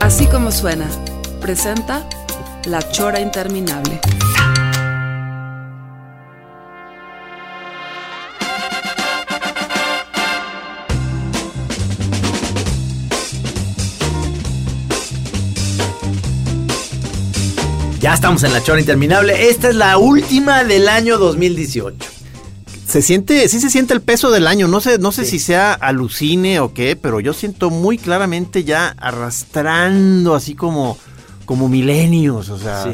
Así como suena, presenta La Chora Interminable. Ya estamos en la chora interminable. Esta es la última del año 2018. Se siente, sí se siente el peso del año. No sé, no sé si sea alucine o qué, pero yo siento muy claramente ya arrastrando así como, como milenios. O sea, Sí.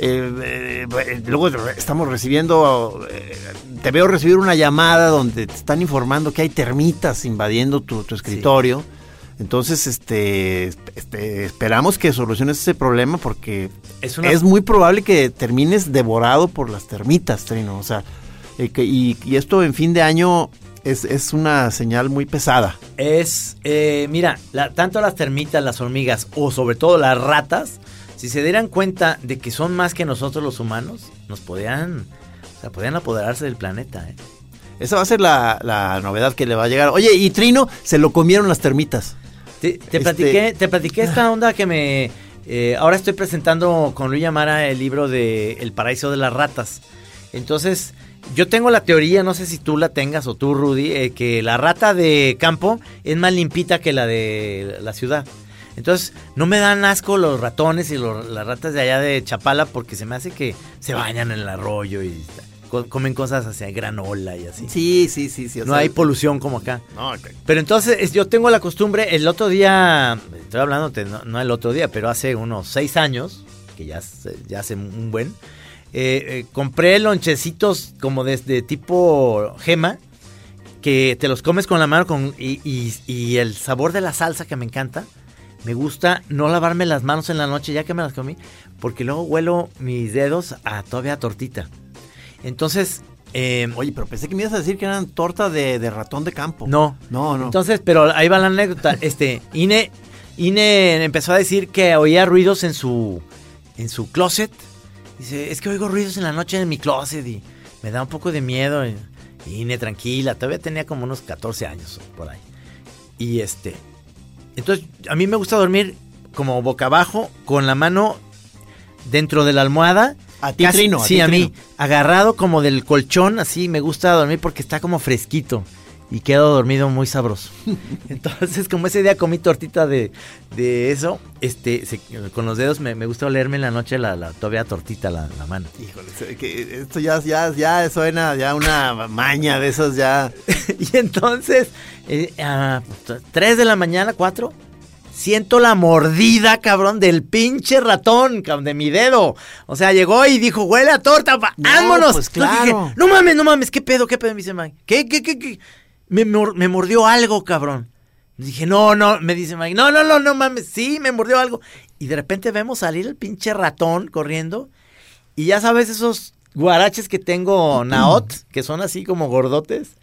eh, eh, luego estamos recibiendo, eh, te veo recibir una llamada donde te están informando que hay termitas invadiendo tu, tu escritorio. Entonces, este, este, esperamos que soluciones ese problema porque Es una- es muy probable que termines devorado por las termitas, Trino. O sea, eh, que- y, y esto en fin de año es, es una señal muy pesada. Es, eh, mira, la- tanto las termitas, las hormigas o sobre todo las ratas, si se dieran cuenta de que son más que nosotros los humanos, nos podían, o sea, podían apoderarse del planeta. ¿eh? Esa va a ser la, la novedad que le va a llegar. Oye, y Trino se lo comieron las termitas. Te, te Este- platiqué, te platiqué esta onda que me... eh, ahora estoy presentando con Luis Amara el libro de El paraíso de las ratas. Entonces, yo tengo la teoría, no sé si tú la tengas o tú, Rudy, eh, que la rata de campo es más limpita que la de la ciudad. Entonces, no me dan asco los ratones y los- las ratas de allá de Chapala porque se me hace que se bañan en el arroyo y co- comen cosas así, granola y así. Sí, sí, sí, sí. o no sea, hay polución como acá. No. Pero entonces es- yo tengo la costumbre, el otro día, estoy hablando, no, no el otro día, pero hace unos seis años, que ya, hace- ya hace un buen, eh, eh, compré lonchecitos como desde tipo gema, que te los comes con la mano con, y, y- y el sabor de la salsa que me encanta. Me gusta no lavarme las manos en la noche ya que me las comí, porque luego huelo mis dedos a todavía a tortita. Entonces, eh, Oye, pero pensé que me ibas a decir que eran torta de, de ratón de campo. no, No, no. entonces, pero ahí va la anécdota. Este, Ine, Ine empezó a decir que oía ruidos en su, en su closet. Dice, es que oigo ruidos en la noche en mi closet y me da un poco de miedo. Y, tranquila, todavía tenía como unos 14 años por ahí. Y este, entonces a mí me gusta dormir como boca abajo, con la mano dentro de la almohada. A ti, Trino, a sí, ti, a mí, Trino. agarrado como del colchón, así me gusta dormir porque está como fresquito y quedo dormido muy sabroso. Entonces, como ese día comí tortita de, de eso, este, se- con los dedos me, me gusta olerme en la noche la, la todavía tortita la, la mano. Híjole, que esto ya, ya, ya suena ya una maña de esos ya. y entonces, eh, a 3 de la mañana, 4, siento la mordida, cabrón, del pinche ratón, cabrón, de mi dedo. O sea, llegó y dijo, huele a torta, No, vámonos. pues, Entonces claro. dije, no mames, no mames, ¿qué pedo, qué pedo? Me dice Mike, ¿qué, qué, qué, qué? Me, me mordió algo, cabrón. Dije, no, no, me dice Mike, no, no, no, no mames, sí, me mordió algo. Y de repente vemos salir el pinche ratón corriendo. Y ya sabes, esos guaraches que tengo Naot, que son así como gordotes.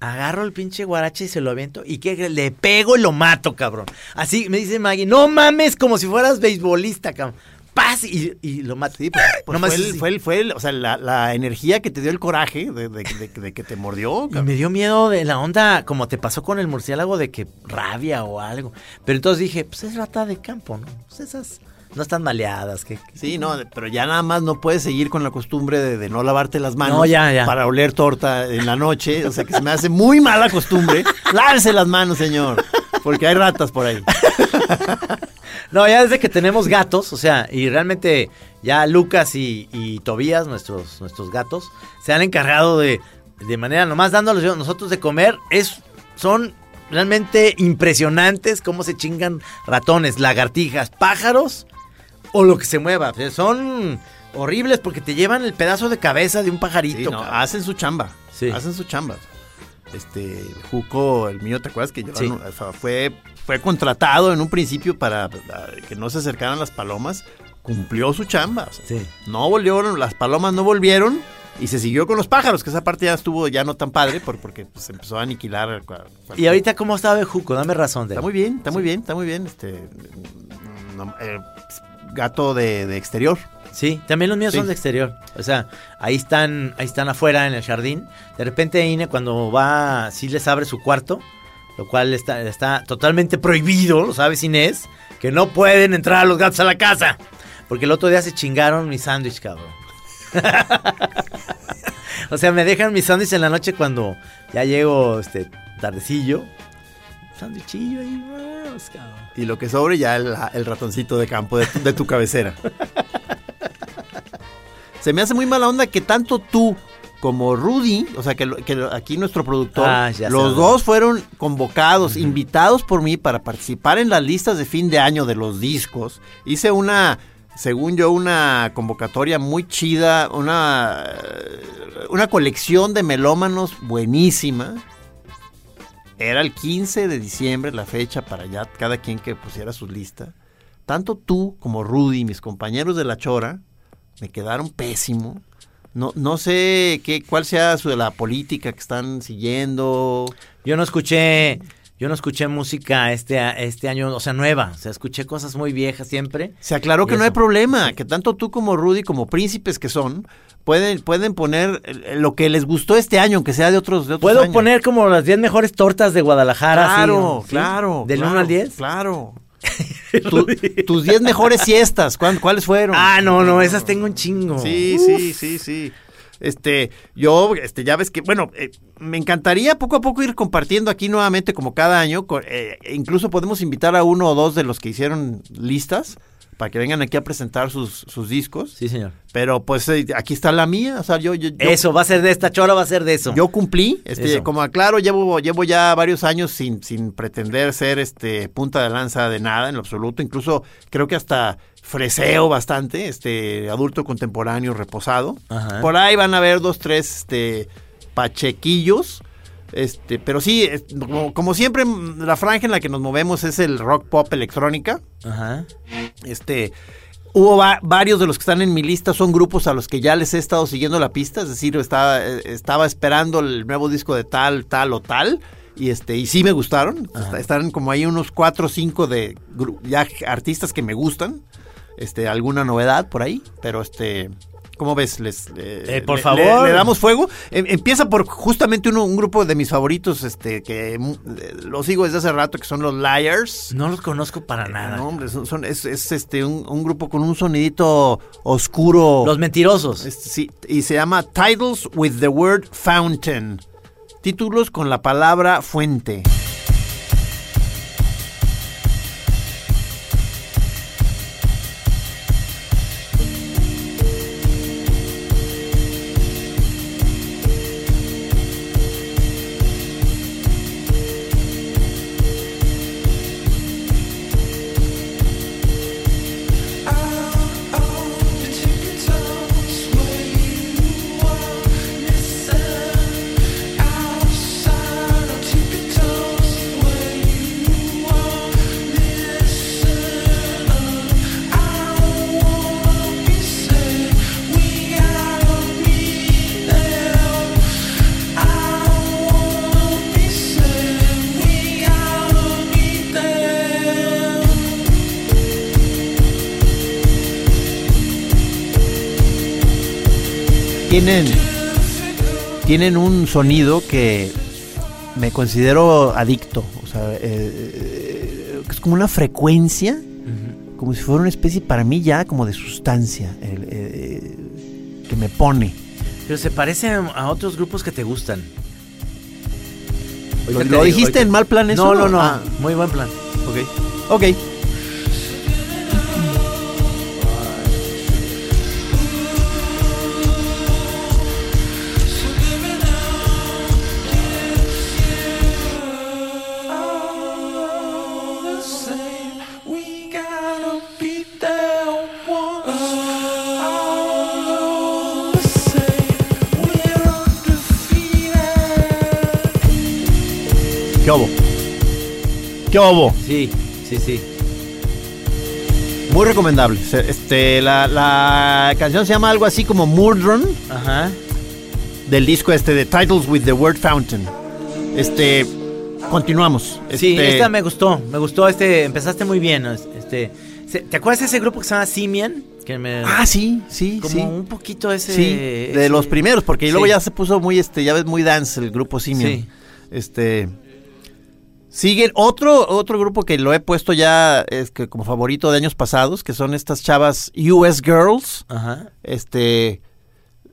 Agarro el pinche guarache y se lo aviento. ¿Y qué? Le pego y lo mato, cabrón. Así me dice Maggie, no mames, como si fueras beisbolista, cabrón. Paz y, y lo mato. Sí, pues, pues Nomás fue, el, fue, el, fue el- o sea, la, la energía que te dio el coraje de, de- de- de que te mordió. Y me dio miedo de la onda, como te pasó con el murciélago, de que rabia o algo. Pero entonces dije, pues es rata de campo, ¿no? Pues esas no están maleadas. que Sí, no, pero ya nada más no puedes seguir con la costumbre de, de no lavarte las manos No, ya, ya. para oler torta en la noche. O sea, que se me hace muy mala costumbre. Lávese las manos, señor, porque hay ratas por ahí. No, ya desde que tenemos gatos, o sea, y realmente ya Lucas y, y Tobías, nuestros, nuestros gatos, se han encargado de, de manera nomás dándoles nosotros de comer, es, son realmente impresionantes cómo se chingan ratones, lagartijas, pájaros o lo que se mueva. O sea, son horribles porque te llevan el pedazo de cabeza de un pajarito. Sí, no, cabrón. hacen su chamba. Sí. Hacen su chamba. Este, Juco, el mío, ¿te acuerdas que Sí. fue, fue contratado en un principio para que no se acercaran las palomas? Cumplió su chamba. o sea, Sí. No volvieron, las palomas no volvieron y se siguió con los pájaros, que esa parte ya estuvo ya no tan padre por- porque pues, se empezó a aniquilar. ¿Y ahorita cómo está Bejuco? Dame razón. De Está muy bien, está muy bien, está muy bien. Este, no, eh, gato de, de exterior. Sí, también los míos Sí. son de exterior. O sea, ahí están, ahí están afuera en el jardín. De repente Ine cuando va, sí les abre su cuarto, lo cual está, está totalmente prohibido, lo sabes Inés, que no pueden entrar los gatos a la casa. Porque el otro día se chingaron mi sándwich, cabrón. o sea, me dejan mi sándwich en la noche cuando ya llego, este, tardecillo. Sándwichillo ahí, cabrón. Y lo que sobre ya el, el ratoncito de campo de de tu cabecera. Se me hace muy mala onda que tanto tú como Rudy, o sea, que, aquí nuestro productor, Ah, los dos fueron convocados, invitados por mí para participar en las listas de fin de año de los discos. Hice una, según yo, una convocatoria muy chida, una, eh, una colección de melómanos buenísima. Era el 15 de diciembre la fecha para ya cada quien que pusiera su lista. Tanto tú como Rudy, mis compañeros de la chora, me quedaron pésimo. No, no sé qué, cuál sea su, la política que están siguiendo. Yo no escuché, yo no escuché música este, este año, o sea, nueva. O sea, escuché cosas muy viejas siempre. Se aclaró que no hay problema, que tanto tú como Rudy, como príncipes que son, pueden, pueden poner lo que les gustó este año, aunque sea de otros, de otros Puedo años. poner como las 10 mejores tortas de Guadalajara. Claro, ¿sí? claro. ¿Del claro, 1 al 10? Claro. Tu- tus 10 mejores siestas, ¿cuál- ¿cuáles fueron? Ah, no, no, esas tengo un chingo. Sí, sí, sí, sí. Este, yo, este, ya ves que, bueno, eh, me encantaría poco a poco ir compartiendo aquí nuevamente como cada año. eh, incluso podemos invitar a uno o dos de los que hicieron listas para que vengan aquí a presentar sus, sus discos. Sí, señor. Pero pues eh, aquí está la mía, o sea, yo, yo, yo- Eso, va a ser de esta chora, va a ser de eso. yo cumplí, este, Eso. como aclaro, llevo, llevo ya varios años sin, sin pretender ser este punta de lanza de nada en lo absoluto. Incluso creo que hasta freseo bastante, este, adulto contemporáneo reposado. Ajá. Por ahí van a haber dos, tres, este, pachequillos. Este, pero sí, es- como, como siempre, la franja en la que nos movemos es el rock pop electrónica. Ajá. Este, hubo va- varios de los que están en mi lista son grupos a los que ya les he estado siguiendo la pista, es decir, estaba, eh, estaba esperando el nuevo disco de tal, tal o tal. Y este, y sí me gustaron. Ajá. Est- Están como ahí unos cuatro o cinco de ya artistas que me gustan. Este, alguna novedad por ahí. Pero este. ¿Cómo ves? Les, Eh, por le- favor. Le, le damos fuego. Em- empieza por justamente uno- un grupo de mis favoritos, este, que mm, eh, lo sigo desde hace rato, que son los Liars. No los conozco para Eh, nada. No, hombre, son, son- es, es, este un, un grupo con un sonidito oscuro. Los mentirosos. Este, sí, y se llama Titles with the Word Fountain. Títulos con la palabra fuente. Tienen, tienen un sonido que me considero adicto. O sea, eh, eh, es como una frecuencia, como si fuera una especie para mí ya como de sustancia el, eh, que me pone. Pero se parece a otros grupos que te gustan. ¿Lo, Ahorita te lo digo, dijiste en mal plan eso? No, no, no. Ah, Muy buen plan. ok. Ok. ¿Qué hubo? Sí, sí, sí. Muy recomendable. Este, la, la canción se llama algo así como Murdrun, Ajá. del disco este de Titles with the Word Fountain. Este, continuamos. Sí, Este, esta me gustó, me gustó, este, empezaste muy bien, este, ¿te acuerdas de ese grupo que se llama Simian? Que me, Ah, sí, sí, como sí. un poquito ese, Sí, de ese- los primeros, porque luego ya se puso muy, este, ya ves, muy dance el grupo Simian. Sí. Este. Siguen otro, otro grupo que lo he puesto ya es que como favorito de años pasados, que son estas chavas US Girls. Ajá. Este.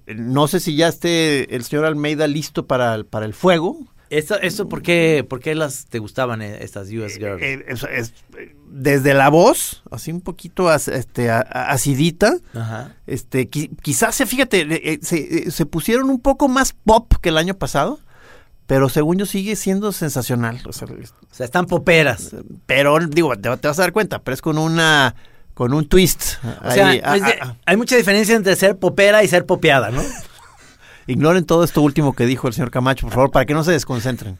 No sé si ya esté el señor Almeida listo para, el- para el fuego. Esto, esto ¿por qué, por qué las te gustaban eh, estas US Girls? Eh, es- es- desde la voz, así un poquito as- este, a- a- acidita. Ajá. Este, qui- quizás se, fíjate, eh, eh, se, eh, se pusieron un poco más pop que el año pasado, pero según yo sigue siendo sensacional. O sea, es- O sea, están poperas. pero digo, te, te vas a dar cuenta, pero es con una, con un twist. O sea, Ahí, ah, de- ah, ah. hay mucha diferencia entre ser popera y ser popeada, ¿no? Ignoren todo esto último que dijo el señor Camacho, por favor, para que no se desconcentren.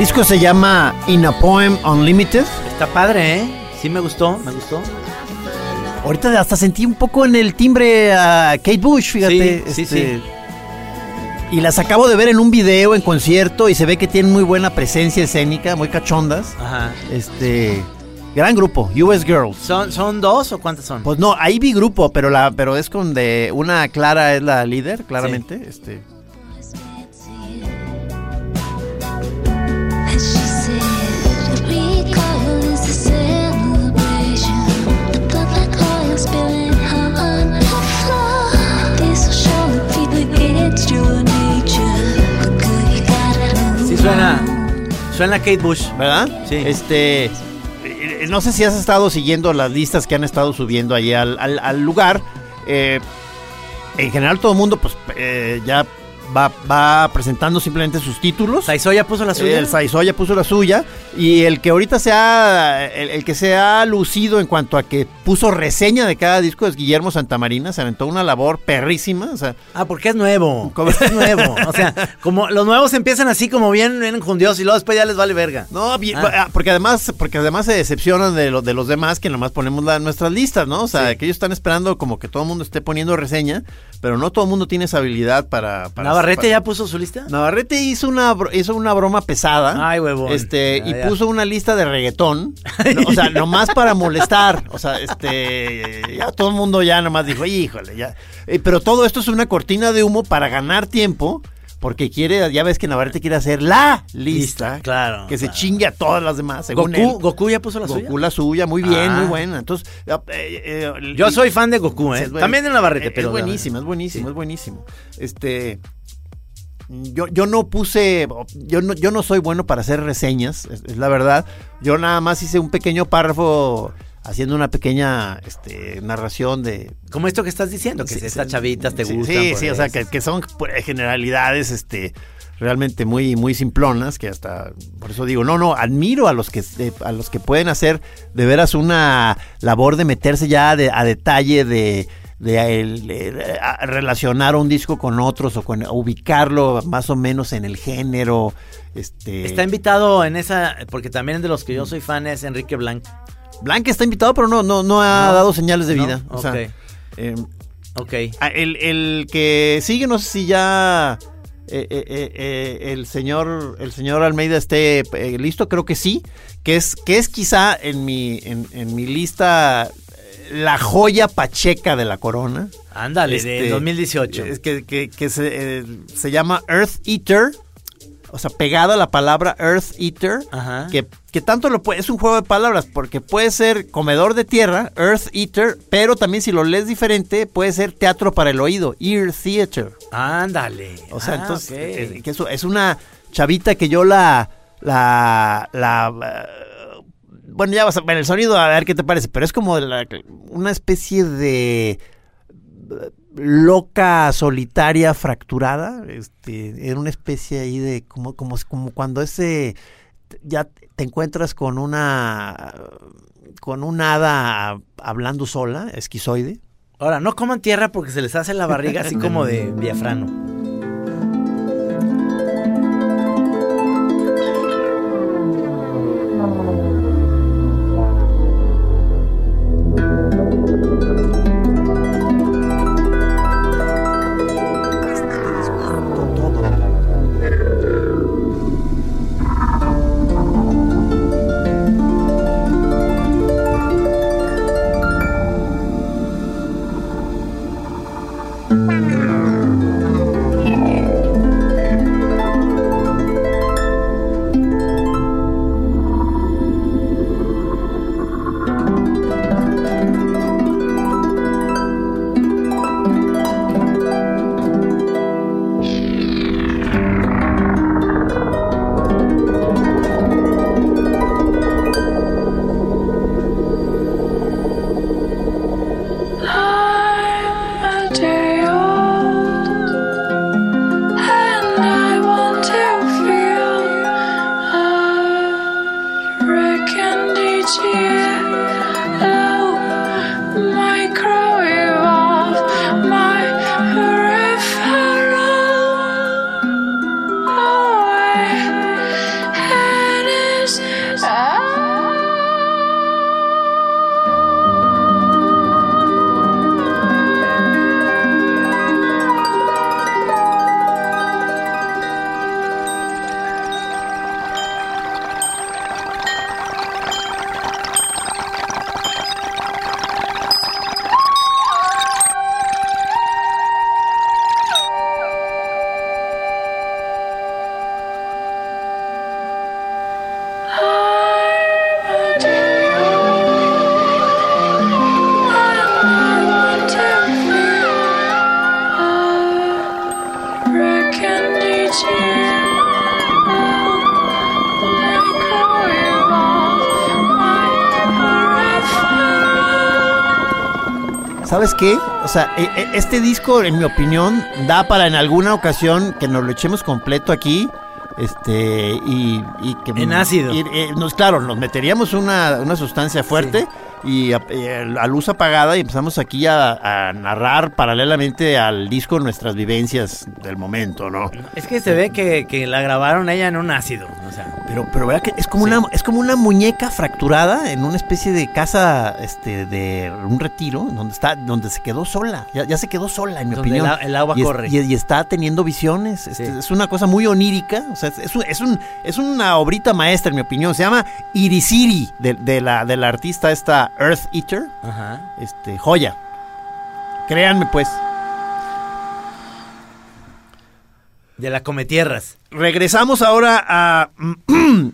Disco se llama In a Poem Unlimited. Está padre, ¿eh? Sí me gustó, me gustó. Ahorita hasta sentí un poco en el timbre a Kate Bush, fíjate. Sí, sí, este, sí. Y las acabo de ver en un video, en concierto, y se ve que tienen muy buena presencia escénica, muy cachondas. Ajá. Este, gran grupo, US Girls. ¿Son, ¿Son dos o cuántas son? Pues no, ahí vi grupo, pero la, pero es con de una Clara es la líder, claramente. Este, suena, suena Kate Bush. ¿Verdad? Sí. Este, eh, no sé si has estado siguiendo las listas que han estado subiendo allí al, al- al lugar. Eh, en general todo el mundo pues eh, ya va, va presentando simplemente sus títulos. Saizoya puso la suya. El Saizoya puso la suya y el que ahorita se ha, el, el que se ha lucido en cuanto a que puso reseña de cada disco es Guillermo Santamarina, se aventó una labor perrísima, o sea, Ah, porque es nuevo. ¿Cómo? Es nuevo. O sea, como los nuevos empiezan así como bien, enjundiosos y luego después ya les vale verga. No, bien, Ah. ah, porque además, porque además se decepcionan de, lo- de los demás que nomás ponemos la- nuestras listas, ¿no? O sea, Sí. que ellos están esperando como que todo el mundo esté poniendo reseña, pero no todo el mundo tiene esa habilidad para. para ¿Navarrete ya puso su lista? Navarrete hizo una, hizo una broma pesada. Ay, huevón. Este, Ah, y ya. puso una lista de reggaetón. no, o sea, nomás para molestar. O sea, este. Ya todo el mundo ya nomás dijo, híjole, ya. Eh, pero todo esto es una cortina de humo para ganar tiempo. Porque quiere, ya ves que Navarrete quiere hacer la lista. Lista, claro, Que se chingue a todas las demás. Según Goku, él. Goku ya puso la Goku suya. la suya, muy bien, Ah. muy buena. Entonces, eh, eh, Yo soy fan de Goku, ¿eh? es También de Navarrete, es- pero. Es buenísimo, es buenísimo, es buenísimo. Este. Yo, yo no puse. Yo no, yo no soy bueno para hacer reseñas, es, es la verdad. Yo nada más hice un pequeño párrafo haciendo una pequeña este, narración de... Como esto que estás diciendo, que Sí, estas sí. chavitas te sí, gustan. Sí, por sí, o sea, que, que son pues, generalidades este, realmente muy, muy simplonas, que hasta, por eso digo, no, no, admiro a los que, a los que pueden hacer de veras una labor de meterse ya de- a detalle de de, el- de- relacionar un disco con otros o con ubicarlo más o menos en el género este Está invitado en esa, porque también de los que yo soy fan es Enrique Blanc. Blanca está invitado pero no no no ha No, dado señales de no, vida o sea, ok. eh, Ok. El, el que sigue, no sé si ya eh, eh, eh, el señor el señor Almeida esté listo, creo que sí, que es que es quizá en mi en, en mi lista la joya pacheca de la corona. Ándale, Este, de 2018. Es que, que- que se, eh, se llama Earth Eater, o sea, pegada a la palabra Earth Eater, Ajá. que, que tanto lo puede, es un juego de palabras, porque puede ser comedor de tierra, Earth Eater, pero también si lo lees diferente, puede ser teatro para el oído, Ear Theater. Ándale. O sea, Ah, entonces, es, que eso, es una chavita que yo la, la, la, eh, bueno, ya vas a ver el sonido, a ver qué te parece, pero es como una especie de eh, loca, solitaria, fracturada, este, en una especie ahí de, como, como, como cuando ese, ya te encuentras con una, con un hada hablando sola, esquizoide. Ahora, no coman tierra porque se les hace la barriga así como de diafrano. Qué? O sea, e- e- este disco, en mi opinión, da para en alguna ocasión que nos lo echemos completo aquí. Este, y, y que. En ácido. y, eh, nos, claro, nos meteríamos una, una sustancia fuerte y a, eh, a luz apagada y empezamos aquí a, a narrar paralelamente al disco nuestras vivencias del momento, ¿no? Es que se ve que, que la grabaron ella en un ácido. Pero, pero ¿verdad que es como Sí. una es como una muñeca fracturada en una especie de casa este de un retiro donde está donde se quedó sola. Ya, ya se quedó sola en mi Donde opinión. el agua y es- corre. y, y está teniendo visiones. Este, es una cosa muy onírica. O sea es, es un- es un- es una obrita maestra en mi opinión. Se llama Irisiri de, de la de la artista esta Earth Eater. Ajá. este joya. Créanme pues De la Cometierras. Regresamos ahora a.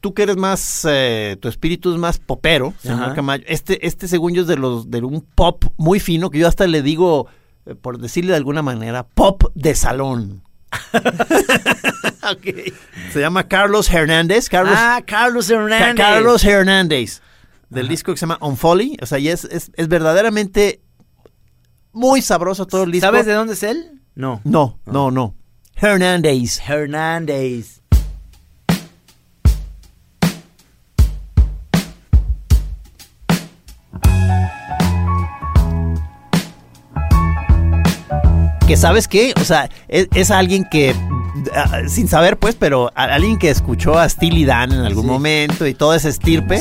tú que eres más. eh, tu espíritu es más popero, señor. Camayo. Este, este según yo es de los de un pop muy fino, que yo hasta le digo, eh, por decirle de alguna manera, pop de salón. Se llama Carlos Hernández. Carlos, ah, Carlos Ca- Hernández. Carlos Hernández. del disco que se llama On Folly. O sea, y es, es, es verdaderamente muy sabroso todo el disco. ¿Sabes de dónde es él? No. No, no, no. Hernández. Hernández. que sabes qué, o sea, es, es alguien que, ah, sin saber pues, pero a- alguien que escuchó a Steely Dan en algún Sí. momento y todo ese estirpe,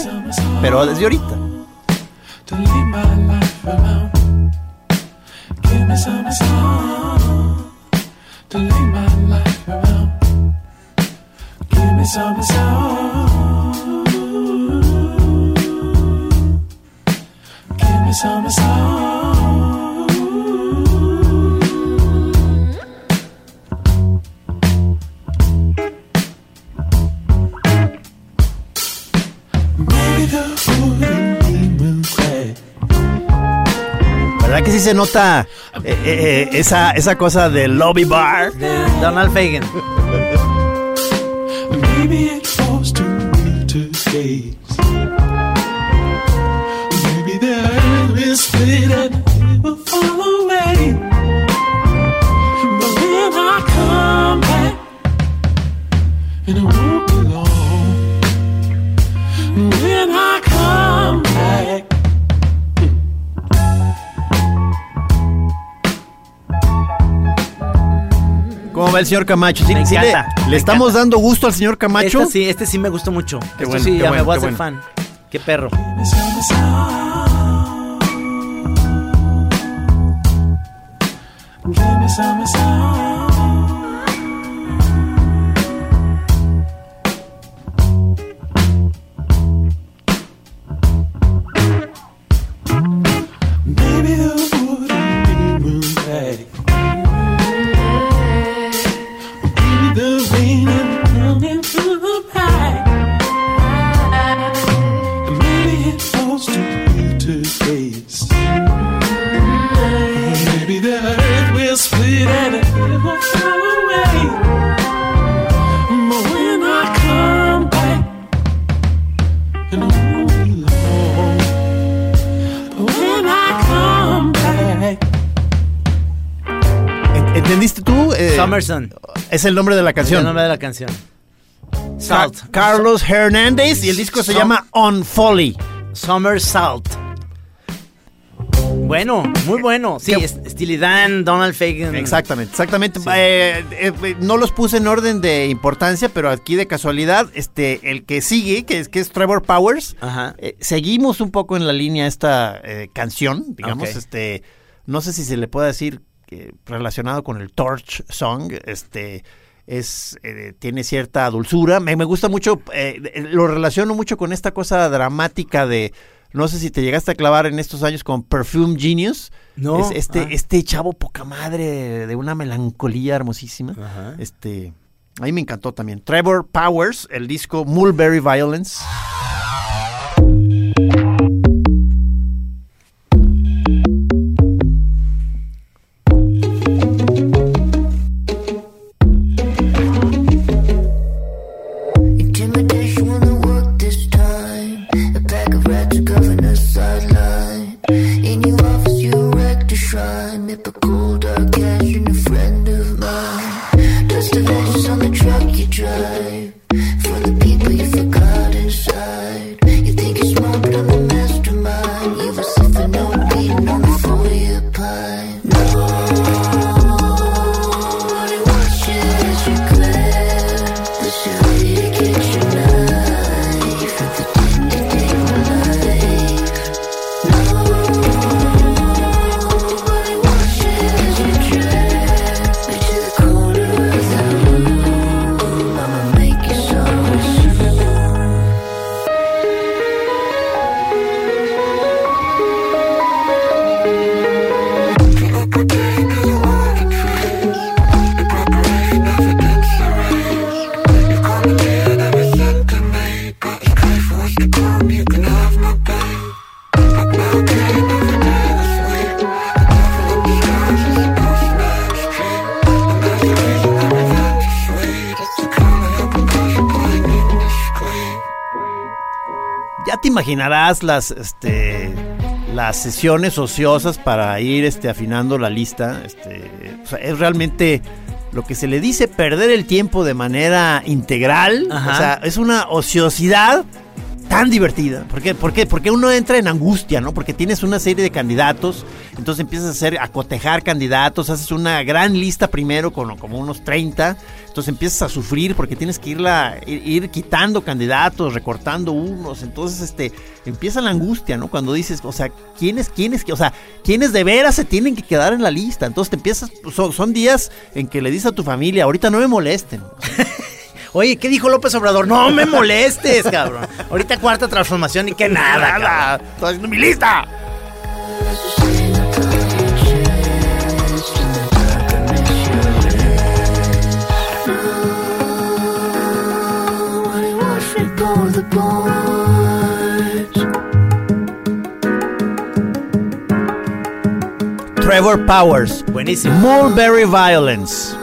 pero desde ahorita. Leave my life around. Give me some song. Give me some song. ¿Verdad que sí se nota eh, eh, esa, esa cosa del lobby bar? Donald Fagen. ¿Cómo va el señor Camacho? ¿Sí, Me sí le, encanta, le me estamos encanta. dando gusto al señor Camacho? Este sí, este sí me gustó mucho. Esto bueno, sí, qué ya bueno, me voy a qué hacer bueno. fan. Qué perro. Give me some song. Give me some Es el nombre de la Es canción. el nombre de la canción. Ca- Salt. Carlos Hernández y el disco se Som- llama On Folly. Summer Salt. Bueno, muy bueno. Sí, es- Steely Dan, Donald Fagen. Exactamente, exactamente. Sí. Eh, eh, eh, no los puse en orden de importancia, pero aquí de casualidad, este, el que sigue, que es, que es Trevor Powers, Ajá. eh, seguimos un poco en la línea esta canción, digamos, este, no sé si se le puede decir relacionado con el Torch Song, este, es, eh, tiene cierta dulzura, me, me gusta mucho, eh, lo relaciono mucho con esta cosa dramática de, no sé si te llegaste a clavar en estos años con Perfume Genius, No. es este, Ah. este chavo poca madre de una melancolía hermosísima. Ajá. Este, a mí me encantó también. Trevor Powers, el disco Mulberry Violence. Imaginarás las, este, las sesiones ociosas para ir este, afinando la lista. Este, o sea, es realmente lo que se le dice perder el tiempo de manera integral. Ajá. O sea, es una ociosidad tan divertida. ¿Por qué? ¿Por qué? Porque uno entra en angustia, ¿no? Porque tienes una serie de candidatos, entonces empiezas a hacer, a cotejar candidatos, haces una gran lista primero con como unos 30, entonces empiezas a sufrir porque tienes que irla, ir, ir quitando candidatos, recortando unos, entonces este, empieza la angustia, ¿no? Cuando dices, o sea, ¿quiénes, quiénes, o sea, quiénes de veras se tienen que quedar en la lista? Entonces te empiezas, son, son días en que le dices a tu familia, ahorita no me molesten. Oye, ¿qué dijo López Obrador? No me molestes, cabrón. Ahorita cuarta transformación y que nada, cabrón. estoy haciendo mi lista. Trevor Powers. Buenísimo. Mulberry Violence.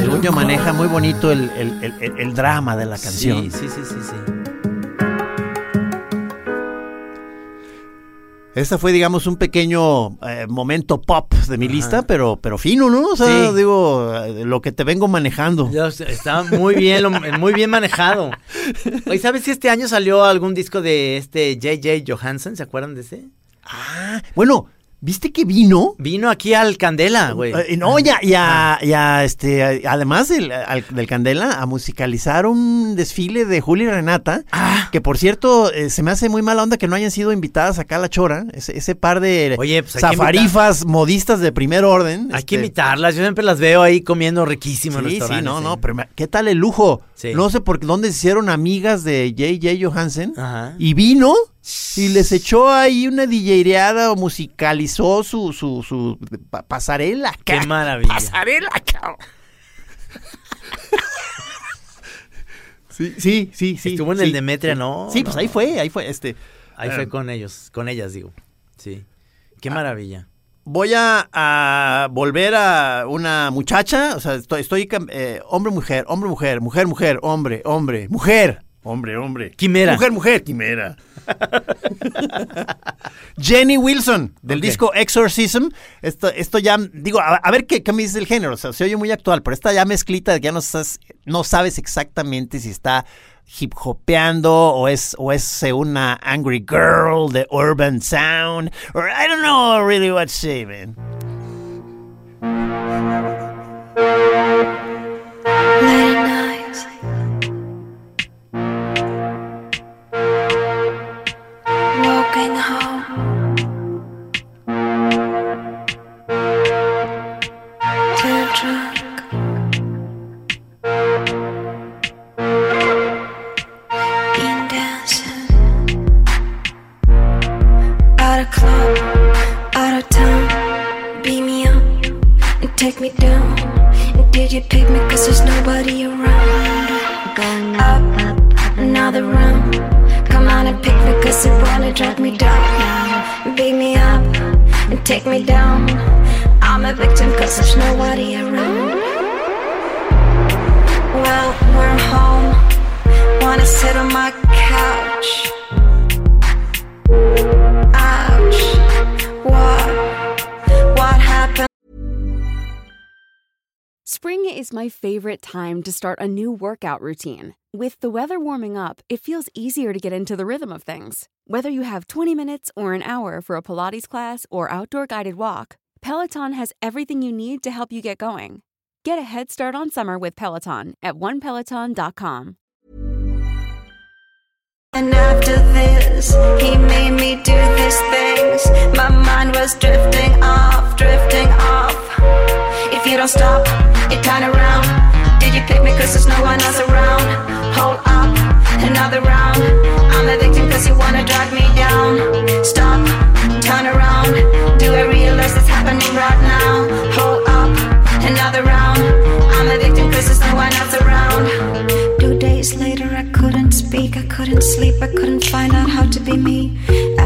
Según yo maneja muy bonito el, el- el- el- el drama de la canción. Sí, sí, sí, sí, sí. Esta fue, digamos, un pequeño eh, momento pop de mi lista, pero, pero fino, ¿no? O sea, Sí. digo, eh, lo que te vengo manejando. Está muy bien, lo- muy bien manejado. Oye, ¿sabes si este año salió algún disco de este J.J. Johansson? ¿Se acuerdan de ese? Ah, bueno, ¿viste que vino? Vino aquí al Candela, güey. Eh, no, ya, ya, ya, este, además del, al- del Candela, a musicalizar un desfile de Juli y Renata, Ah. que por cierto, eh, se me hace muy mala onda que no hayan sido invitadas acá a la Chora, ese, ese par de Oye, pues zafarifas modistas de primer orden. Hay este, que invitarlas, yo siempre las veo ahí comiendo riquísimo en Sí, sí, restaurantes. no, ¿eh? no, pero ¿qué tal el lujo? Sí. No sé por qué, dónde se hicieron amigas de J.J. Johansen Ajá. y vino y les echó ahí una DJereada o musicalizó su, su, su pa- pasarela. Qué ca- maravilla. Pasarela, cabrón. Sí, sí, sí, sí. Estuvo en sí. el Demetria, ¿no? Sí, pues no. ahí fue, ahí fue. Este, Ahí fue con ellos, con ellas, digo. Sí. Ah. Qué maravilla. voy a, a volver a una muchacha, o sea, estoy, eh, hombre, mujer, hombre, mujer, mujer, mujer, hombre, hombre, mujer, hombre, hombre. Quimera. Mujer, mujer, quimera. Jenny Wilson, del disco Exorcism. Esto, esto ya, digo, a, a ver qué, qué me dice el género. O sea, se oye muy actual, pero esta ya mezclita de que ya no, estás- no sabes exactamente si está hip hopeando o es, o es eh, una angry girl de urban sound. Or I don't know really what say, man. Me down. I'm a victim cause there's nobody around. Well, we're home. Wanna sit on my couch. Ouch. What? What happened? Spring is my favorite time to start a new workout routine. With the weather warming up, it feels easier to get into the rhythm of things. Whether you have 20 minutes or an hour for a Pilates class or outdoor guided walk, Peloton has everything you need to help you get going. Get a head start on summer with Peloton at onepeloton.com. And after this, he made me do these things. My mind was drifting off, drifting off. If you don't stop, you turn around. Did you pick me cause there's no one else around? Hold up, another round. I'm a victim cause you wanna drag me down. Stop, turn around. Do I realize it's happening right now? Hold up, another round. I'm a victim cause there's no one else around. Two days later, I couldn't speak, I couldn't sleep, I couldn't find out how to be me.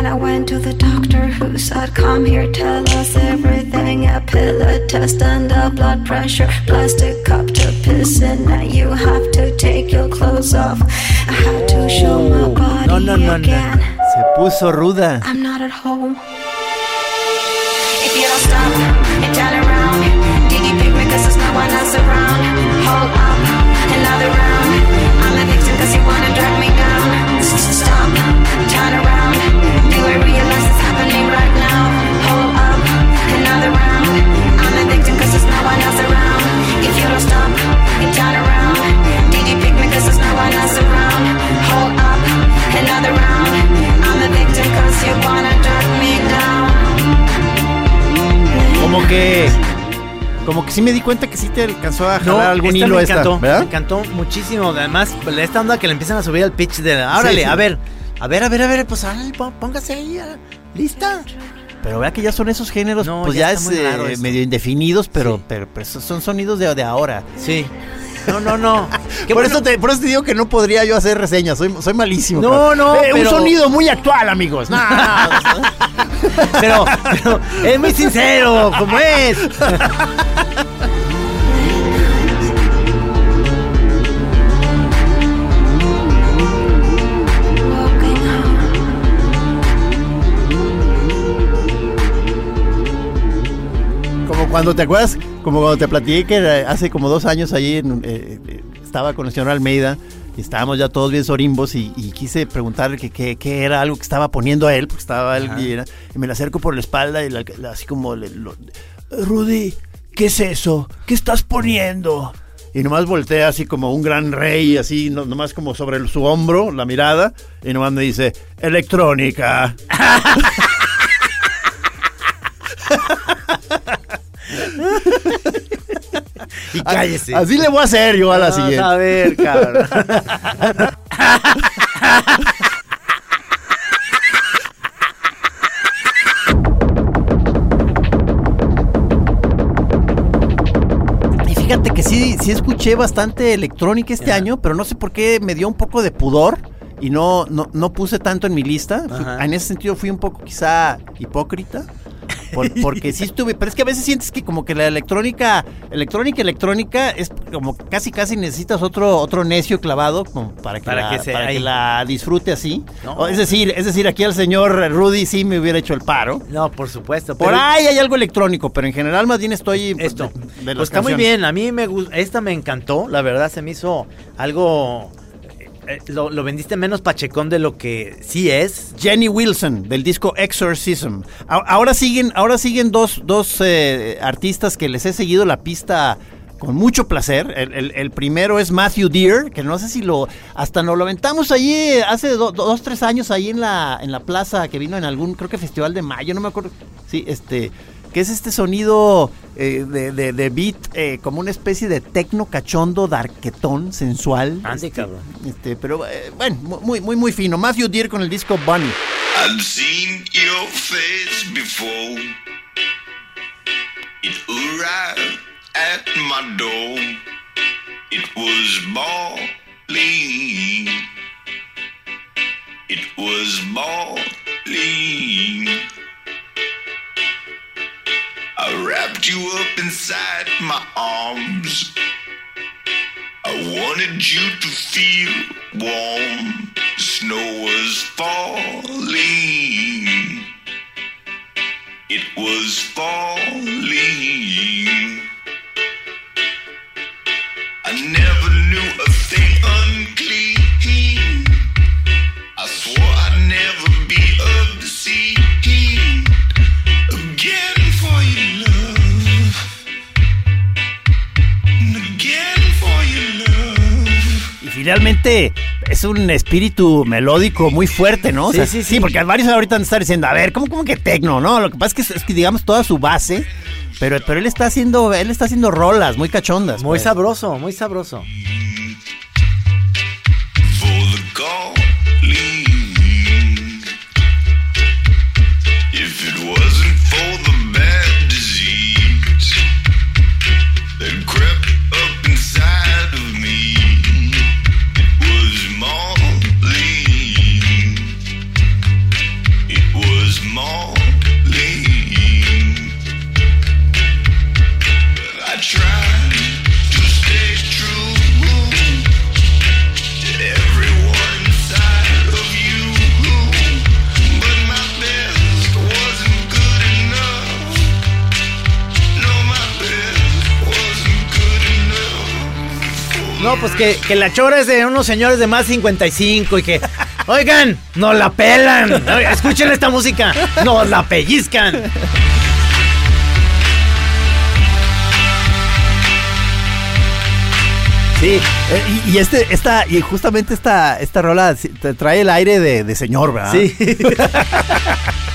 And I went to the doctor who said, Come here, tell us everything a pillar test under blood pressure. Plastic cup to piss in. Now you have to take your clothes off. I had to show my oh. body No, no, no, no. again. Se puso ruda. I'm not at home. If you don't stop and turn around, you pick me cause there's no one else around? Hold up, another round. I'm a victim cause you wanna drag me down. Stop, another round. I'm a victim cause you wanna drag me down. Como que. Como que sí me di cuenta que sí te alcanzó a jalar algún esta hilo me esta, encantó, ¿verdad? Me encantó muchísimo. Además, esta onda que le empiezan a subir al pitch de. Árale, Sí, sí. a ver. A ver, a ver, a ver, pues árale, póngase ahí. ah, ¿Lista? Pero vea que ya son esos géneros, No, pues ya ya, es eh, medio indefinidos, pero, Sí. pero, pero esos son sonidos de, de ahora. Sí. No, no, no. Por, bueno. eso te, por eso te digo que no podría yo hacer reseñas, soy, soy malísimo. No, cabrón. no, Eh, pero- Un sonido muy actual, amigos. No, no, no. Pero, pero es muy sincero, como es. Cuando te acuerdas, como cuando te platiqué que era hace como dos años allí eh, eh, estaba con el señor Almeida y estábamos ya todos bien sorimbos y, y quise preguntarle que qué era algo que estaba poniendo a él, porque estaba él y, era- y me le acerco por la espalda y la- la- así como le, lo- Rudy, ¿qué es eso? ¿Qué estás poniendo? Y nomás voltea así como un gran rey, así, no- nomás como sobre su hombro, la mirada, y nomás me dice, electrónica. Y cállese. Así le voy a hacer yo a la siguiente. A ver, cabrón. Y fíjate que sí, sí escuché bastante electrónica este año, pero no sé por qué me dio un poco de pudor y no, no, no puse tanto en mi lista. Ajá. en ese sentido fui un poco quizá hipócrita. Por- porque sí estuve, pero es que a veces sientes que como que la electrónica, electrónica, electrónica, es como casi casi necesitas otro, otro necio clavado como para que, Para la, que se- para que la disfrute así. No. Es decir, es decir, aquí al señor Rudy sí me hubiera hecho el paro. No, por supuesto. Por pero ahí hay algo electrónico, pero en general más bien estoy pues, Esto. de- de las pues está muy bien. A mí me gusta. Esta me encantó. La verdad se me hizo algo. Eh, lo, vendiste menos pachecón de lo que sí es. Jenny Wilson del disco Exorcism. Ahora siguen, ahora siguen dos, dos eh, artistas que les he seguido la pista con mucho placer. El, primero es Matthew Deere, que no sé si lo hasta nos lo aventamos allí eh, hace do- dos, tres años ahí en la en la plaza que vino en algún creo que festival de mayo, no me acuerdo. Sí, este que es este sonido eh, de, de- de beat eh, como una especie de tecno cachondo, darquetón, sensual. Ande, Este, cabrón. este, pero eh, bueno, muy, muy, muy fino. Matthew Deere con el disco Bunny. I've seen your face before. It arrived at my door. It was bawling. It was bawling. I wrapped you up inside my arms. I wanted you to feel warm. Snow was falling. It was falling. I never knew a thing unclean. I swore Y finalmente es un espíritu melódico muy fuerte, ¿no? O Sí, sea, sí, sí. porque varios ahorita van a estar diciendo, a ver, ¿cómo, cómo que tecno? No, lo que pasa es que, es que digamos toda su base, pero, pero él está haciendo, él está haciendo rolas muy cachondas. Muy pues. sabroso, muy sabroso. for the que, que la chora es de unos señores de más 55 y que, oigan, nos la pelan. Escuchen esta música, nos la pellizcan. Sí, eh, y, y este, esta, y justamente esta, esta rola te trae el aire de, de señor, ¿verdad? Sí.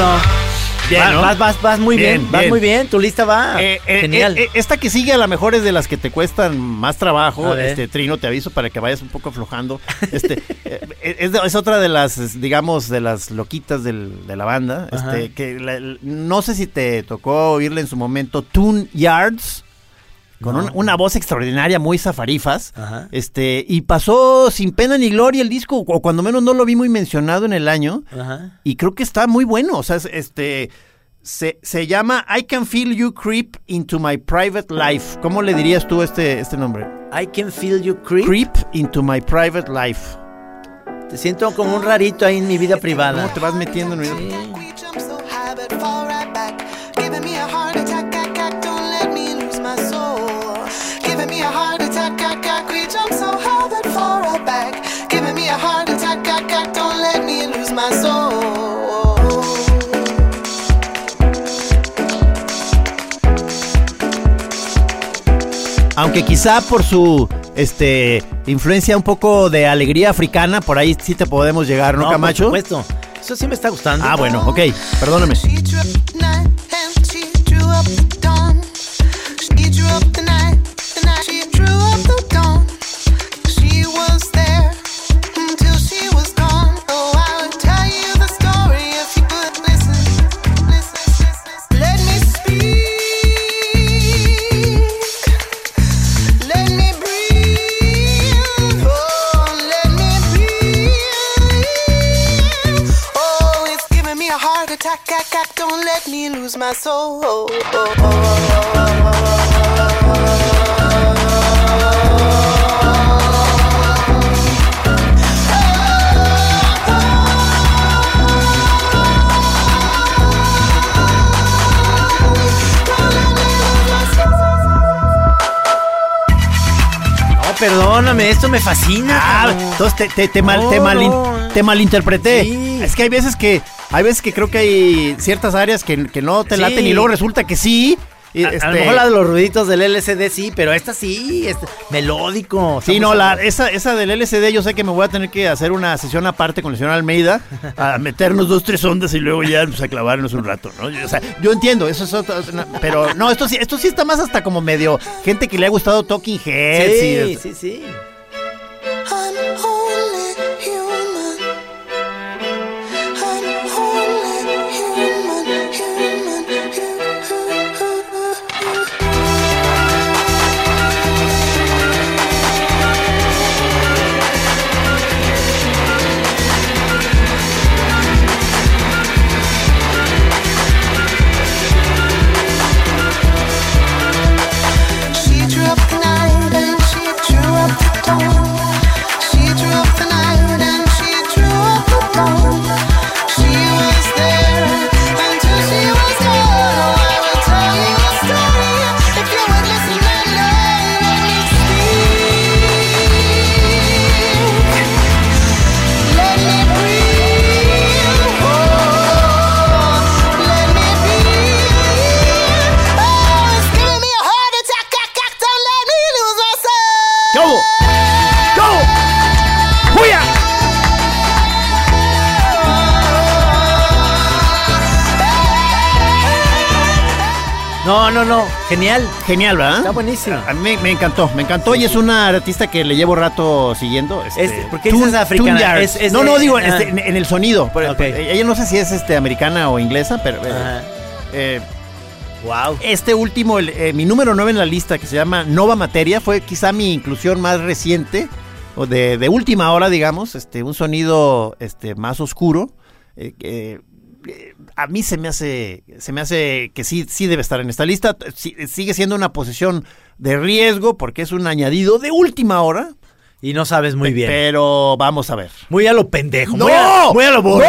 No, no. Bien, Va- ¿no? vas, vas, vas muy bien, Bien, vas bien. muy bien, tu lista va Eh, eh, genial. eh, eh, esta que sigue a lo mejor es de las que te cuestan más trabajo. Este Trino, te aviso para que vayas un poco aflojando. Este es, otra de las, digamos, de las loquitas del- de la banda. Ajá. Este, que la- no sé si te tocó oírle en su momento Tune Yards. Con No. un- una voz extraordinaria, muy zafarifas. Ajá. Este, y pasó sin pena ni gloria el disco, o cuando menos no lo vi muy mencionado en el año. Ajá. Y creo que está muy bueno. O sea, es- este. Se, se llama I Can Feel You Creep Into My Private Life. ¿Cómo le dirías tú este, este nombre? I can feel you creep. Creep Into My Private Life. Te siento como un rarito ahí en mi vida privada. ¿Cómo te vas metiendo en mi jump Aunque quizá por su este influencia un poco de alegría africana, por ahí sí te podemos llegar, ¿no, No, Camacho? Por supuesto. Eso sí me está gustando. Ah, bueno, ok, perdóname. Attack, ack, ack, don't let me lose my soul. Oh, oh, No, perdóname, esto me fascina. Ah, entonces te, te, te mal, te, No, malin- no. te malinterpreté. Sí. Es que hay veces que hay veces que creo que hay ciertas áreas que, que no te Sí. laten y luego resulta que sí. Y, A, a este, lo mejor la de los ruiditos del LCD sí, pero esta sí, este, melódico. Sí, no, la, esa, esa del LCD yo sé que me voy a tener que hacer una sesión aparte con el señor Almeida, a meternos dos, tres ondas y luego ya pues, a clavarnos un rato, ¿no? Yo- O sea, yo entiendo, eso es otra, no, pero no, esto sí, esto sí está más hasta como medio gente que le ha gustado Talking Heads y- Sí, sí, No, no, no. Genial. Genial, ¿verdad? Está buenísimo. A mí me, encantó, me encantó y es una artista que le llevo rato siguiendo. Este, Es- ¿por qué dices africana? Tune Yards. Es- es no, no, digo ah. este, en, en el sonido. Por- Ok. por- ella no sé si es este americana o inglesa, pero eh, Ajá. eh, Wow. Este último, el, eh, mi número 9 en la lista, que se llama Nova Materia, fue quizá mi inclusión más reciente, o de, de última hora, digamos, este, un sonido este, más oscuro. eh, eh, a mí se me hace, se me hace que sí, sí debe estar en esta lista. Sí, sigue siendo una posición de riesgo porque es un añadido de última hora. Y no sabes muy bien. Pero vamos a ver. Muy a lo pendejo. ¡No! Muy a, muy a lo burro.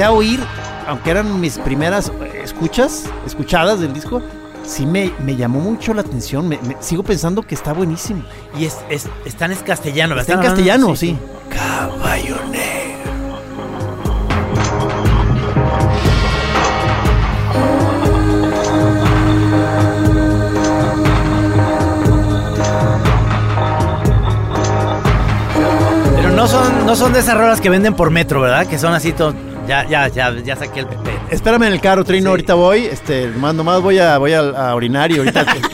Empecé a oír, aunque eran mis primeras eh, escuchas, escuchadas del disco, sí me, me llamó mucho la atención. Me, me- sigo pensando que está buenísimo. Y es, es, están en castellano, Está en ¿verdad? castellano, sí. Caballo negro. Pero no son, no son de esas rolas que venden por metro, ¿verdad? Que son así todo. Ya, ya, ya, ya saqué el PP. Espérame en el carro, Trino, Sí. ahorita voy. Este, más nomás voy a, voy a, a orinar y ahorita.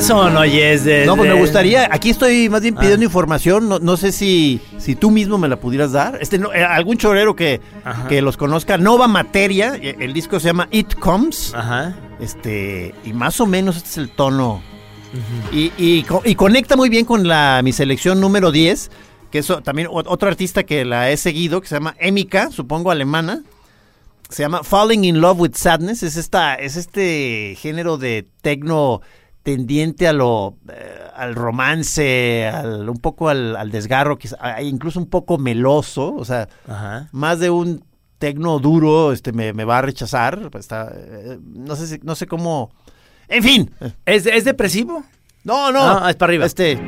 te- ¿De dónde son, oye? Es de, No, pues me gustaría. Aquí estoy más bien pidiendo Ah. información. No, no sé si, si tú mismo me la pudieras dar. Este, no, eh, algún chorero que, que los conozca. Nova Materia. eh, El disco se llama It Comes. Ajá. Este, y más o menos este es el tono. y, y y conecta muy bien con la, mi selección número 10, que es también otro artista que la he seguido, que se llama Emika, supongo alemana. Se llama Falling in Love with Sadness. Es, esta, es este género de tecno tendiente a lo eh, al romance, al, un poco al, al desgarro, quizá, incluso un poco meloso, o sea, Ajá. más de un tecno duro, este me, me va a rechazar, pues está, eh, no sé si- no sé cómo, en fin, ¿Es, ¿Es depresivo? no, no, Ah, es para arriba. Este,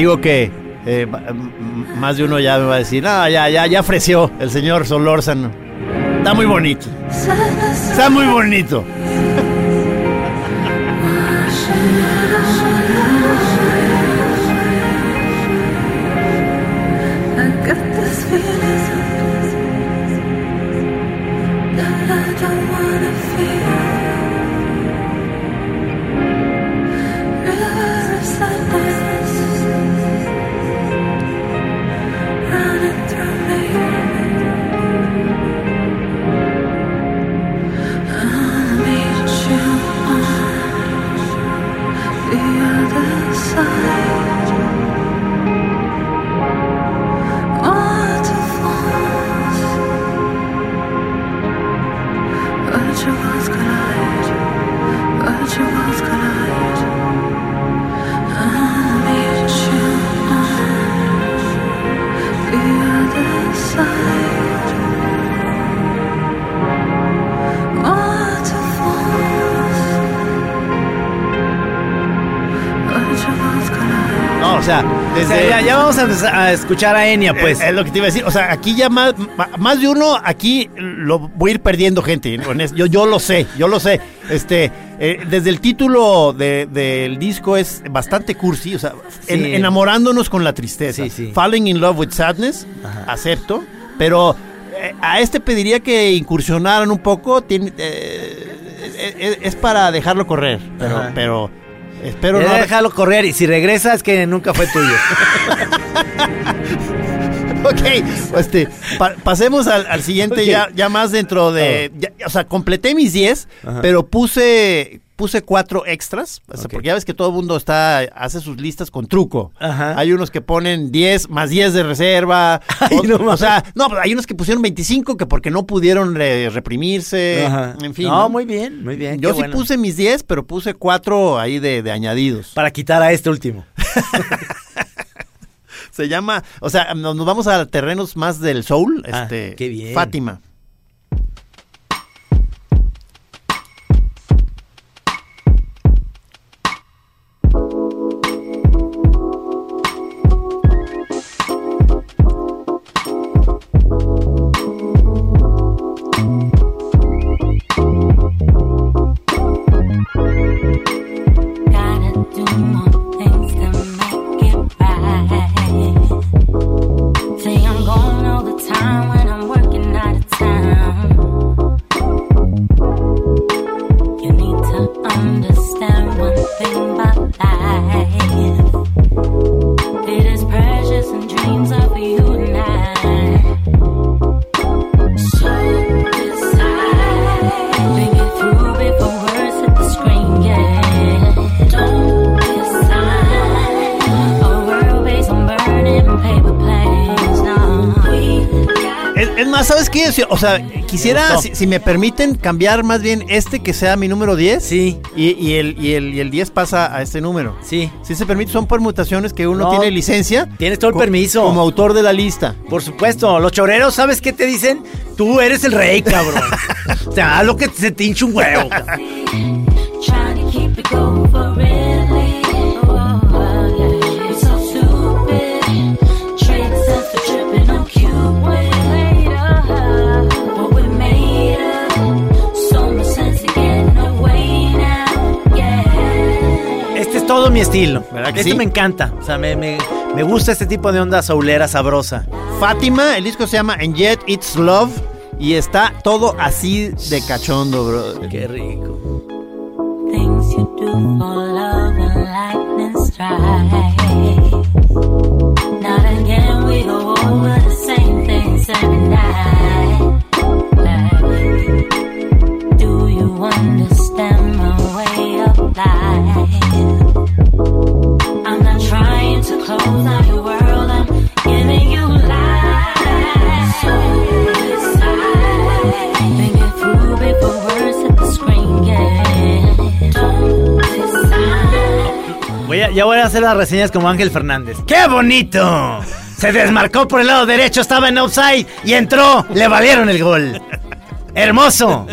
digo que eh, más de uno ya me va a decir, ah, ya, ya, ya ofreció el señor Solórzano. Está muy bonito. Está muy bonito. vamos a, escuchar a Enya, pues. Eh, Es lo que te iba a decir. O sea, aquí ya más, más de uno, aquí lo voy a ir perdiendo gente. Yo, yo lo sé, yo lo sé. Este, eh, desde el título de- del disco es bastante cursi, o sea, en- enamorándonos con la tristeza. Sí, sí. Falling in love with sadness, acepto, pero eh, a este pediría que incursionaran un poco. Tiene, eh, es para dejarlo correr, pero espero Ya no. déjalo correr y si regresa es que nunca fue tuyo. Ok, este, pa- pasemos al, al siguiente ya, ya más dentro de, ya- o sea, completé mis 10, Ajá. pero puse puse cuatro extras, porque ya ves que todo el mundo está hace sus listas con truco. Ajá. Hay unos que ponen 10 más 10 de reserva, Ay, o, no o mames. sea, no, pero hay unos que pusieron 25 que porque no pudieron reprimirse, Ajá. en fin. No, muy bien, muy bien. Yo sí bueno. puse mis 10, pero puse cuatro ahí de, de añadidos. Para quitar a este último. Se llama, o sea, nos, nos vamos a terrenos más del soul, Ah, este, qué bien. Fátima. O sea, quisiera, si, si me permiten, cambiar más bien este que sea mi número 10. Sí. Y, y el, y, el, y el 10 pasa a este número. Sí. Si se permite, son permutaciones que uno No. tiene licencia. Tienes todo el co- permiso. Como autor de la lista. Por supuesto, los choreros, ¿sabes qué te dicen? Tú eres el rey, cabrón. o sea, haz lo que se te hinche un huevo. cabrón. Mi estilo. ¿Verdad que Este sí? me encanta. O sea, me, me, me gusta este tipo de onda soulera sabrosa. Fátima, el disco se llama And Yet It's Love. Y está todo así de cachondo, bro. Qué rico. Things you do for love and lightning strike. Not again, we go over the same things every night. Like, do you understand ya voy a hacer las reseñas como Ángel Fernández. ¡Qué bonito! Se desmarcó por el lado derecho, estaba en offside y entró. Le valieron el gol. ¡Hermoso!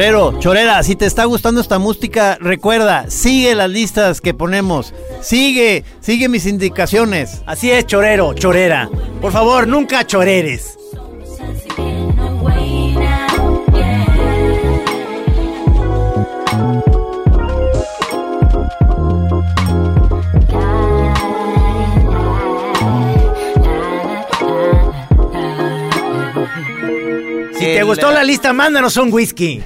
Chorero, chorera, si te está gustando esta música, recuerda, sigue las listas que ponemos. Sigue, sigue mis indicaciones. Así es, chorero, chorera. Por favor, nunca choreres. Si te gustó la lista, mándanos un whisky.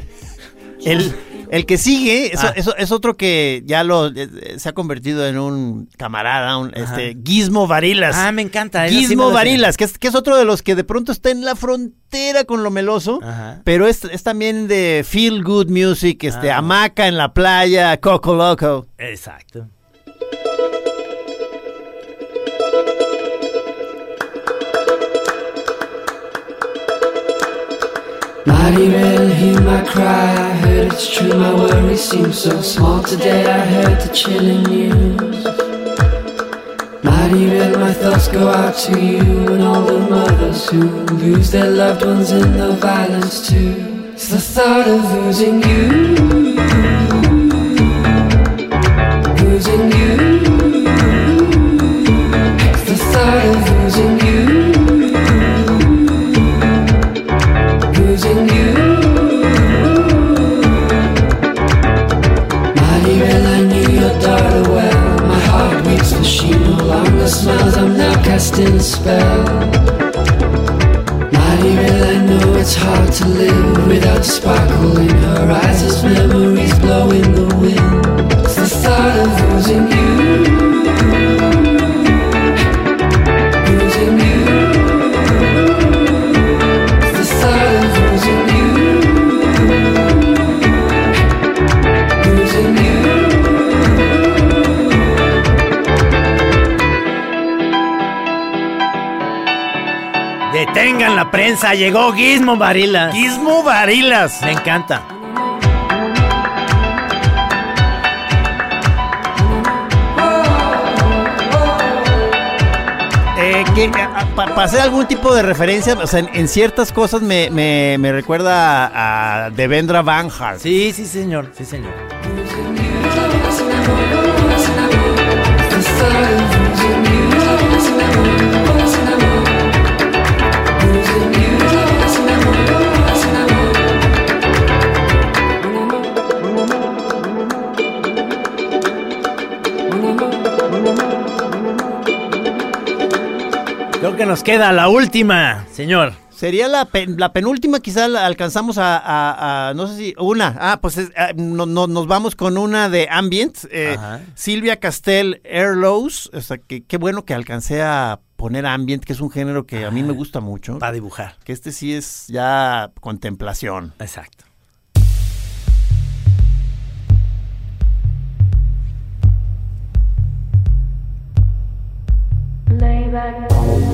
El, el que sigue es, Ah. es- es otro que ya lo eh, eh, se ha convertido en un camarada, un este Gizmo Varilas. Ah, me encanta. sí Gizmo. Varilas, que es, que es otro de los que de pronto está en la frontera con lo meloso, Ajá. pero es, es también de feel good music, este Ah. hamaca en la playa, Coco Loco. Exacto. Maribel, hear my cry. I heard it's true. My worries seem so small today. I heard the chilling news. Maribel, my thoughts go out to you and all the mothers who lose their loved ones in the violence too. It's the thought of losing you, losing you. Smiles. I'm now casting a spell. Maribel, I know it's hard to live without sparkle in her eyes as memories blow in the wind. Prensa, llegó Gizmo Varilas. Gizmo Varilas. Me encanta. Eh, que, para hacer algún tipo de referencia, o sea, en, en ciertas cosas me, me- me recuerda a, a Devendra Banhart. Sí, sí, señor. Sí, señor. Queda la última, señor. Sería la, pen- la penúltima, quizá la alcanzamos a, a- a- no sé si, una. Ah, pues es- ah, no- no- nos vamos con una de Ambient. eh, Ajá. Silvia Castell Airlows. O sea, que qué bueno que alcancé a poner Ambient, que es un género que a mí me gusta mucho. Para dibujar. Que este sí es ya contemplación. Exacto. Lay back.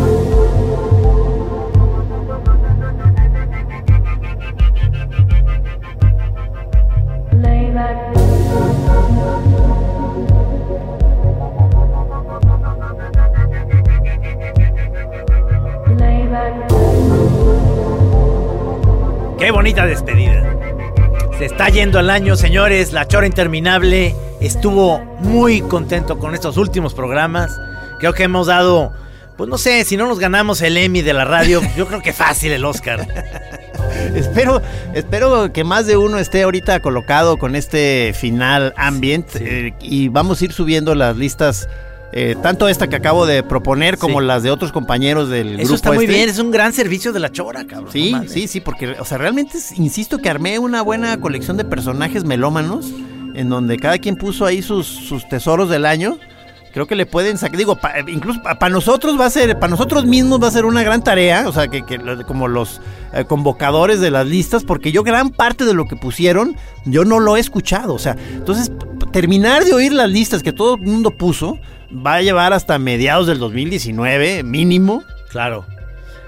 Qué bonita despedida. Se está yendo el año, señores. La Chora Interminable estuvo muy contento con estos últimos programas. Creo que hemos dado, pues no sé, si no nos ganamos el Emmy de la radio, yo creo que fácil el Oscar. Espero, espero que más de uno esté ahorita colocado con este final ambient eh, y vamos a ir subiendo las listas, eh, tanto esta que acabo de proponer como Sí. las de otros compañeros del grupo. Eso está muy este. bien, es un gran servicio de la Chora, cabrón. Sí, sí, sí, porque, o sea, realmente insisto que armé una buena colección de personajes melómanos en donde cada quien puso ahí sus, sus tesoros del año. Creo que le pueden sacar, digo, pa- incluso para nosotros va a ser, para nosotros mismos va a ser una gran tarea, o sea, que, como los eh, convocadores de las listas, porque yo gran parte de lo que pusieron, yo no lo he escuchado, o sea, entonces terminar de oír las listas que todo el mundo puso, va a llevar hasta mediados del 2019, mínimo. Claro.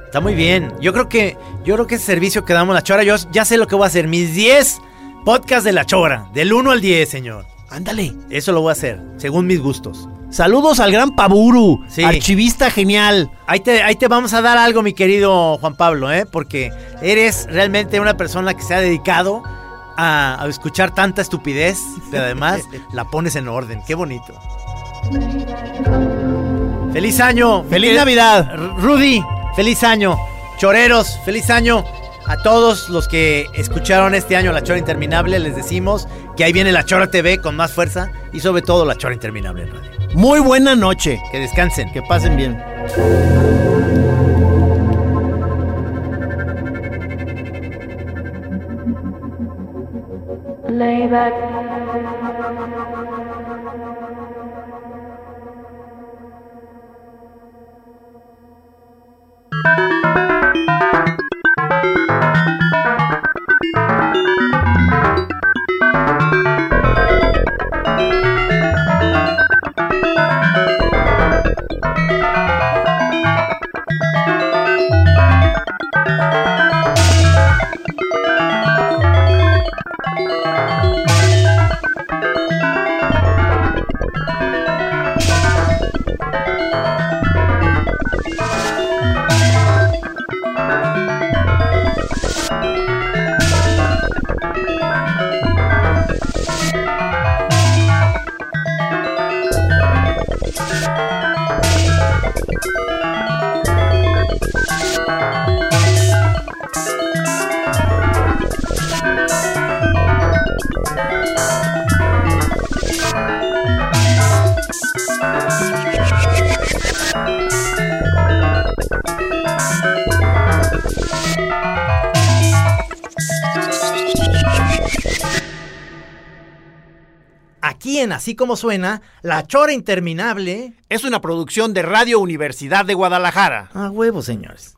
Está muy bien. Yo creo que yo creo que ese servicio que damos la chora, yo ya sé lo que voy a hacer. Mis 10 podcasts de la chora. Del 1 al 10, señor. Ándale. Eso lo voy a hacer, según mis gustos. Saludos al gran Paburu, Sí. archivista genial. Ahí te, ahí te vamos a dar algo, mi querido Juan Pablo, ¿eh? Porque eres realmente una persona que se ha dedicado a, a escuchar tanta estupidez, pero además la pones en orden. Qué bonito. ¡Feliz año! ¡Feliz querido- Navidad! Rudy, feliz año. Choreros, feliz año. A todos los que escucharon este año La Chora Interminable, les decimos que ahí viene La Chora TV con más fuerza y sobre todo La Chora Interminable en radio. Muy buena noche. Que descansen. Que pasen bien. Lay Thank you. Así Como Suena, La Chora Interminable. Es una producción de Radio Universidad de Guadalajara. A huevo, señores.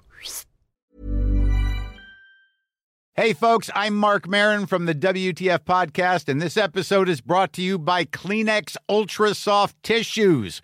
Hey, folks, I'm Mark Marin from the WTF Podcast, and this episode is brought to you by Kleenex Ultra Soft Tissues,